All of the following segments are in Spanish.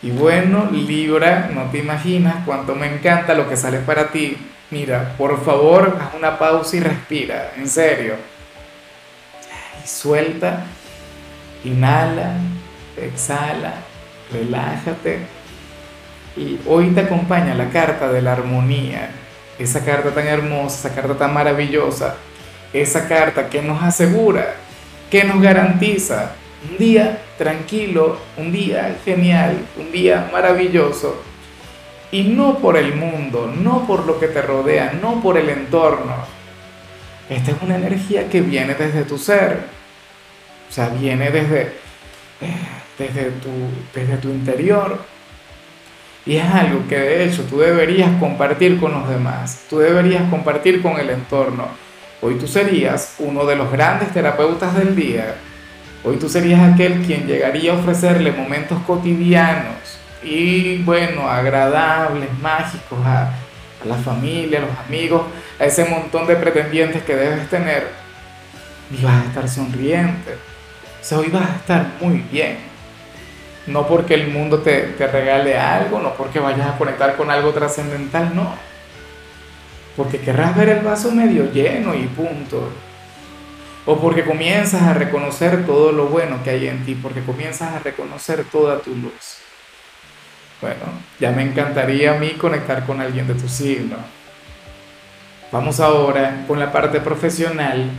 Y bueno, Libra, no te imaginas cuánto me encanta lo que sale para ti. Mira, por favor, haz una pausa y respira, en serio. Y suelta, inhala, exhala, relájate. Y hoy te acompaña la carta de la armonía. Esa carta tan hermosa, esa carta tan maravillosa. Esa carta que nos asegura, que nos garantiza un día tranquilo, un día genial, un día maravilloso. Y no por el mundo, no por lo que te rodea, no por el entorno. Esta es una energía que viene desde tu ser. O sea, viene desde, desde, tu, desde tu interior. Y es algo que de hecho tú deberías compartir con los demás. Tú deberías compartir con el entorno. Hoy tú serías uno de los grandes terapeutas del día Hoy tú serías aquel quien llegaría a ofrecerle momentos cotidianos y, bueno, agradables, mágicos a, la familia, a los amigos, a ese montón de pretendientes que debes tener. Y vas a estar sonriente. O sea, hoy vas a estar muy bien. No porque el mundo te, te regale algo, no porque vayas a conectar con algo trascendental, no. Porque querrás ver el vaso medio lleno y punto o porque comienzas a reconocer todo lo bueno que hay en ti, porque comienzas a reconocer toda tu luz. Bueno, ya me encantaría a mí conectar con alguien de tu signo. Vamos ahora con la parte profesional.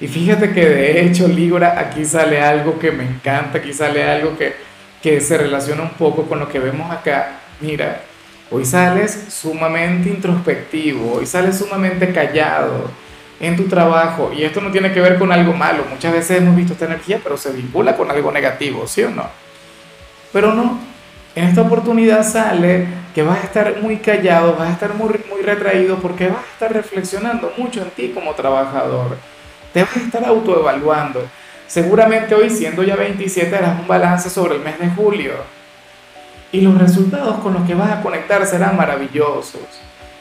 Y fíjate que de hecho, Libra, aquí sale algo que me encanta, aquí sale algo que, que se relaciona un poco con lo que vemos acá. Mira, hoy sales sumamente introspectivo, hoy sales sumamente callado en tu trabajo, y esto no tiene que ver con algo malo, muchas veces hemos visto esta energía, pero se vincula con algo negativo, ¿sí o no? Pero no, en esta oportunidad sale que vas a estar muy callado, vas a estar muy, muy retraído porque vas a estar reflexionando mucho en ti como trabajador, te vas a estar autoevaluando. Seguramente hoy, siendo ya 27, harás un balance sobre el mes de julio. Y los resultados con los que vas a conectar serán maravillosos,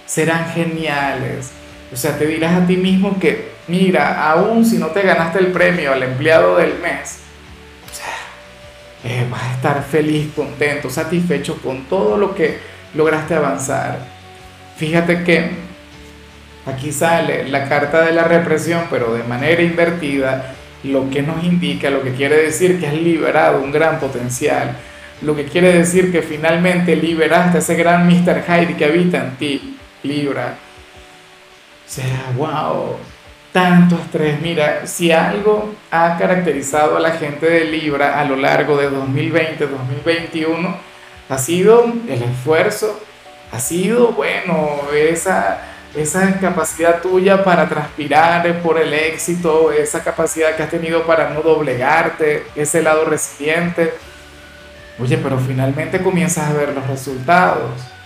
serán geniales o sea, te dirás a ti mismo que, mira, aún si no te ganaste el premio al empleado del mes, o sea, eh, vas a estar feliz, contento, satisfecho con todo lo que lograste avanzar. Fíjate que aquí sale la carta de la represión, pero de manera invertida, lo que nos indica, lo que quiere decir que has liberado un gran potencial, lo que quiere decir que finalmente liberaste ese gran Mr. Hyde que habita en ti, Libra sea, wow, tanto estrés. Mira, si algo ha caracterizado a la gente de Libra a lo largo de 2020-2021, ha sido el esfuerzo, ha sido, bueno, esa, esa capacidad tuya para transpirar por el éxito, esa capacidad que has tenido para no doblegarte, ese lado resiliente. Oye, pero finalmente comienzas a ver los resultados.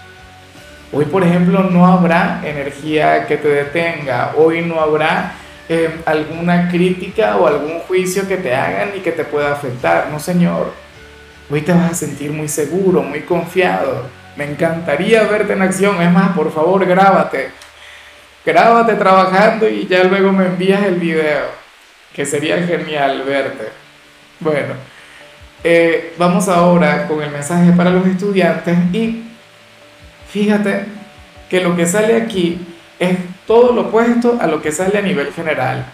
Hoy, por ejemplo, no habrá energía que te detenga, hoy no habrá eh, alguna crítica o algún juicio que te hagan y que te pueda afectar, no señor. Hoy te vas a sentir muy seguro, muy confiado. Me encantaría verte en acción, es más, por favor, grábate. Grábate trabajando y ya luego me envías el video, que sería genial verte. Bueno, eh, vamos ahora con el mensaje para los estudiantes y fíjate que lo que sale aquí es todo lo opuesto a lo que sale a nivel general.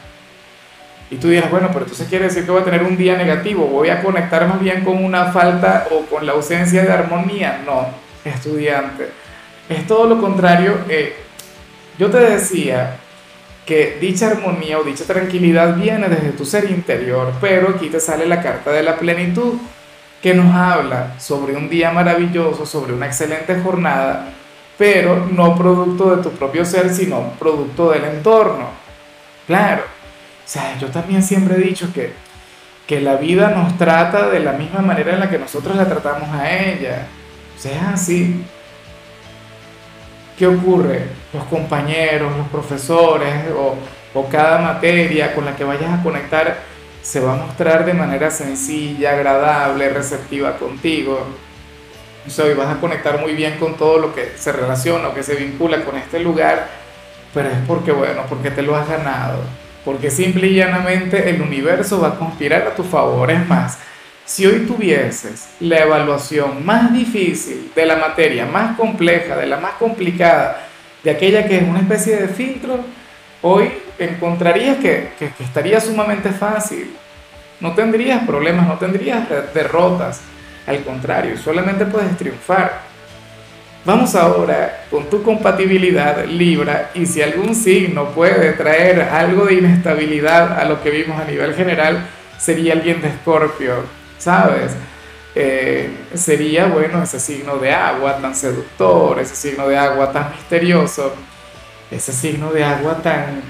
Y tú dirás, bueno, pero entonces quiere decir que voy a tener un día negativo, voy a conectar más bien con una falta o con la ausencia de armonía. No, estudiante. Es todo lo contrario. Eh, yo te decía que dicha armonía o dicha tranquilidad viene desde tu ser interior, pero aquí te sale la carta de la plenitud que nos habla sobre un día maravilloso, sobre una excelente jornada, pero no producto de tu propio ser, sino producto del entorno. Claro, o sea, yo también siempre he dicho que, que la vida nos trata de la misma manera en la que nosotros la tratamos a ella. O sea, así. ¿qué ocurre? Los compañeros, los profesores o, o cada materia con la que vayas a conectar se va a mostrar de manera sencilla, agradable, receptiva contigo. O y vas a conectar muy bien con todo lo que se relaciona o que se vincula con este lugar, pero es porque, bueno, porque te lo has ganado. Porque simple y llanamente el universo va a conspirar a tu favor. Es más, si hoy tuvieses la evaluación más difícil de la materia, más compleja, de la más complicada, de aquella que es una especie de filtro, hoy encontrarías que, estaría sumamente fácil. No tendrías problemas, no tendrías derrotas. Al contrario, solamente puedes triunfar. Vamos ahora con tu compatibilidad Libra y si algún signo puede traer algo de inestabilidad a lo que vimos a nivel general, sería alguien de Escorpio, ¿sabes? Eh, sería, bueno, ese signo de agua tan seductor, ese signo de agua tan misterioso, ese signo de agua tan,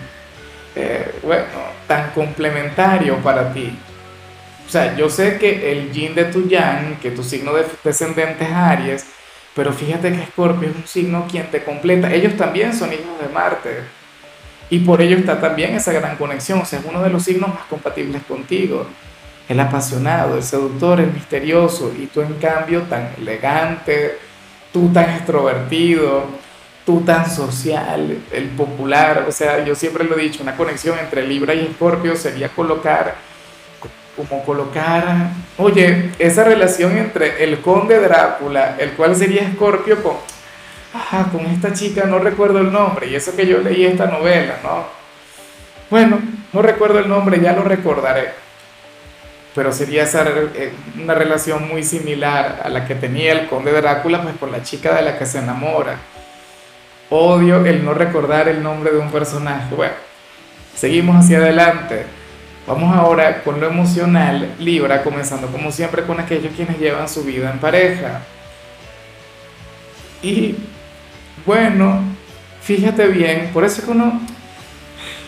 eh, bueno, tan complementario para ti. O sea, yo sé que el yin de tu yang, que tu signo de descendente es Aries, pero fíjate que Escorpio es un signo quien te completa. Ellos también son hijos de Marte. Y por ello está también esa gran conexión. O sea, es uno de los signos más compatibles contigo. El apasionado, el seductor, el misterioso. Y tú en cambio tan elegante, tú tan extrovertido, tú tan social, el popular. O sea, yo siempre lo he dicho, una conexión entre Libra y Escorpio sería colocar como colocar, oye, esa relación entre el conde Drácula, el cual sería Escorpio, con, con esta chica, no recuerdo el nombre, y eso que yo leí esta novela, ¿no? Bueno, no recuerdo el nombre, ya lo recordaré, pero sería eh, una relación muy similar a la que tenía el conde Drácula, pues con la chica de la que se enamora. Odio el no recordar el nombre de un personaje. Bueno, seguimos hacia adelante. Vamos ahora con lo emocional, Libra, comenzando como siempre con aquellos quienes llevan su vida en pareja. Y bueno, fíjate bien, por eso es que uno,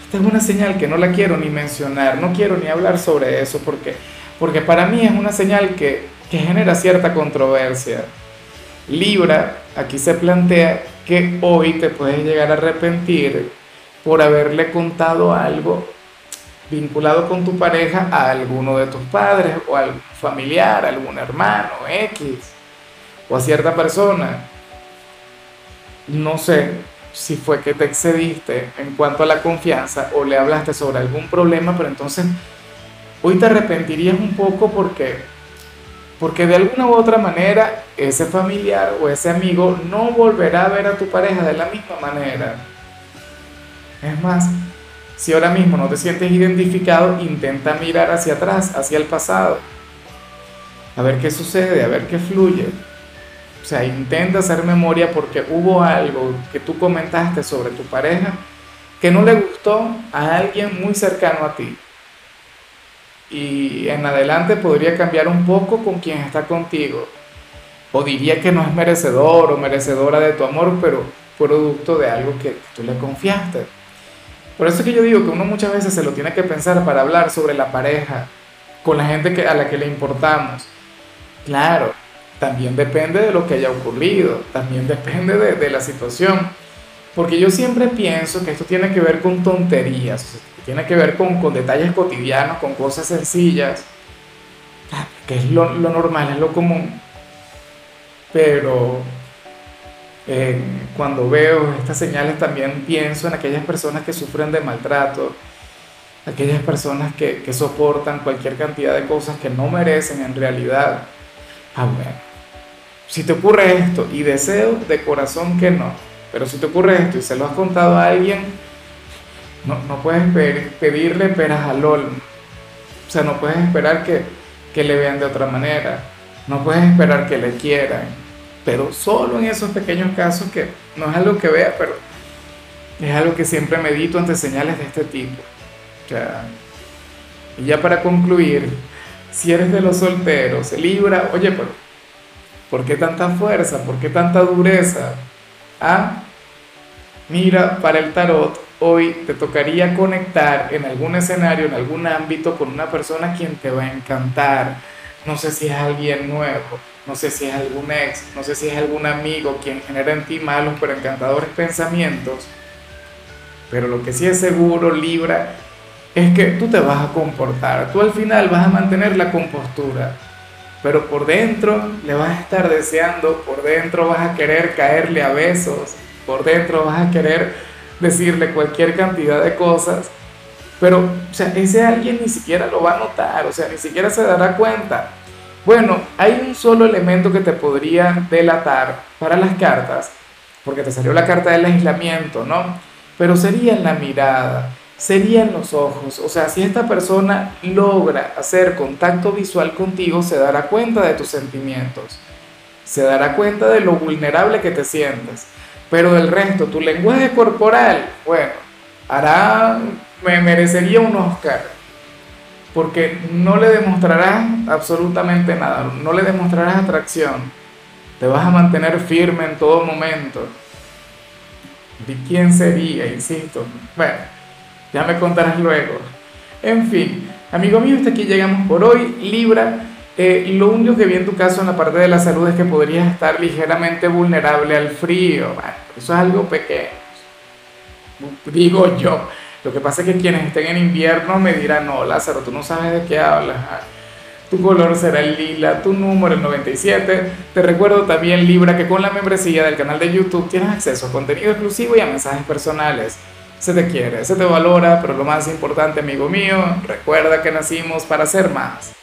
esta es una señal que no la quiero ni mencionar, no quiero ni hablar sobre eso, porque, porque para mí es una señal que, que genera cierta controversia. Libra, aquí se plantea que hoy te puedes llegar a arrepentir por haberle contado algo vinculado con tu pareja a alguno de tus padres o a algún familiar, a algún hermano, X, o a cierta persona. No sé si fue que te excediste en cuanto a la confianza o le hablaste sobre algún problema, pero entonces hoy te arrepentirías un poco porque porque de alguna u otra manera ese familiar o ese amigo no volverá a ver a tu pareja de la misma manera. Es más, si ahora mismo no te sientes identificado, intenta mirar hacia atrás, hacia el pasado. A ver qué sucede, a ver qué fluye. O sea, intenta hacer memoria porque hubo algo que tú comentaste sobre tu pareja que no le gustó a alguien muy cercano a ti. Y en adelante podría cambiar un poco con quien está contigo. O diría que no es merecedor o merecedora de tu amor, pero producto de algo que tú le confiaste. Por eso es que yo digo que uno muchas veces se lo tiene que pensar para hablar sobre la pareja, con la gente que, a la que le importamos. Claro, también depende de lo que haya ocurrido, también depende de, de la situación. Porque yo siempre pienso que esto tiene que ver con tonterías, tiene que ver con, con detalles cotidianos, con cosas sencillas, que es lo, lo normal, es lo común. Pero eh, cuando veo estas señales también pienso en aquellas personas que sufren de maltrato, aquellas personas que, que soportan cualquier cantidad de cosas que no merecen en realidad. Ah, bueno, si te ocurre esto y deseo de corazón que no, pero si te ocurre esto y se lo has contado a alguien, no, no puedes pedirle peras al olmo. O sea, no puedes esperar que, que le vean de otra manera. No puedes esperar que le quieran pero solo en esos pequeños casos que no es algo que vea, pero es algo que siempre medito ante señales de este tipo. y ya para concluir, si eres de los solteros, Libra, oye, pero ¿por qué tanta fuerza? ¿Por qué tanta dureza? Ah, mira, para el tarot, hoy te tocaría conectar en algún escenario, en algún ámbito con una persona quien te va a encantar. No sé si es alguien nuevo, no sé si es algún ex, no sé si es algún amigo quien genera en ti malos pero encantadores pensamientos, pero lo que sí es seguro, Libra, es que tú te vas a comportar, tú al final vas a mantener la compostura, pero por dentro le vas a estar deseando, por dentro vas a querer caerle a besos, por dentro vas a querer decirle cualquier cantidad de cosas, pero o sea, ese alguien ni siquiera lo va a notar, o sea, ni siquiera se dará cuenta. Bueno, hay un solo elemento que te podría delatar para las cartas, porque te salió la carta del aislamiento, ¿no? Pero sería en la mirada, sería en los ojos. O sea, si esta persona logra hacer contacto visual contigo, se dará cuenta de tus sentimientos, se dará cuenta de lo vulnerable que te sientes. Pero del resto, tu lenguaje corporal, bueno, hará, me merecería un Oscar, porque no le demostrarás absolutamente nada, no le demostrarás atracción, te vas a mantener firme en todo momento. ¿De quién sería? Insisto. Bueno, ya me contarás luego. En fin, amigo mío, hasta aquí llegamos por hoy. Libra, eh, lo único que vi en tu caso en la parte de la salud es que podrías estar ligeramente vulnerable al frío. Bueno, eso es algo pequeño. Digo yo. Lo que pasa es que quienes estén en invierno me dirán, no, Lázaro, tú no sabes de qué hablas. Tu color será el lila, tu número el 97. Te recuerdo también, Libra, que con la membresía del canal de YouTube tienes acceso a contenido exclusivo y a mensajes personales. Se te quiere, se te valora, pero lo más importante, amigo mío, recuerda que nacimos para ser más.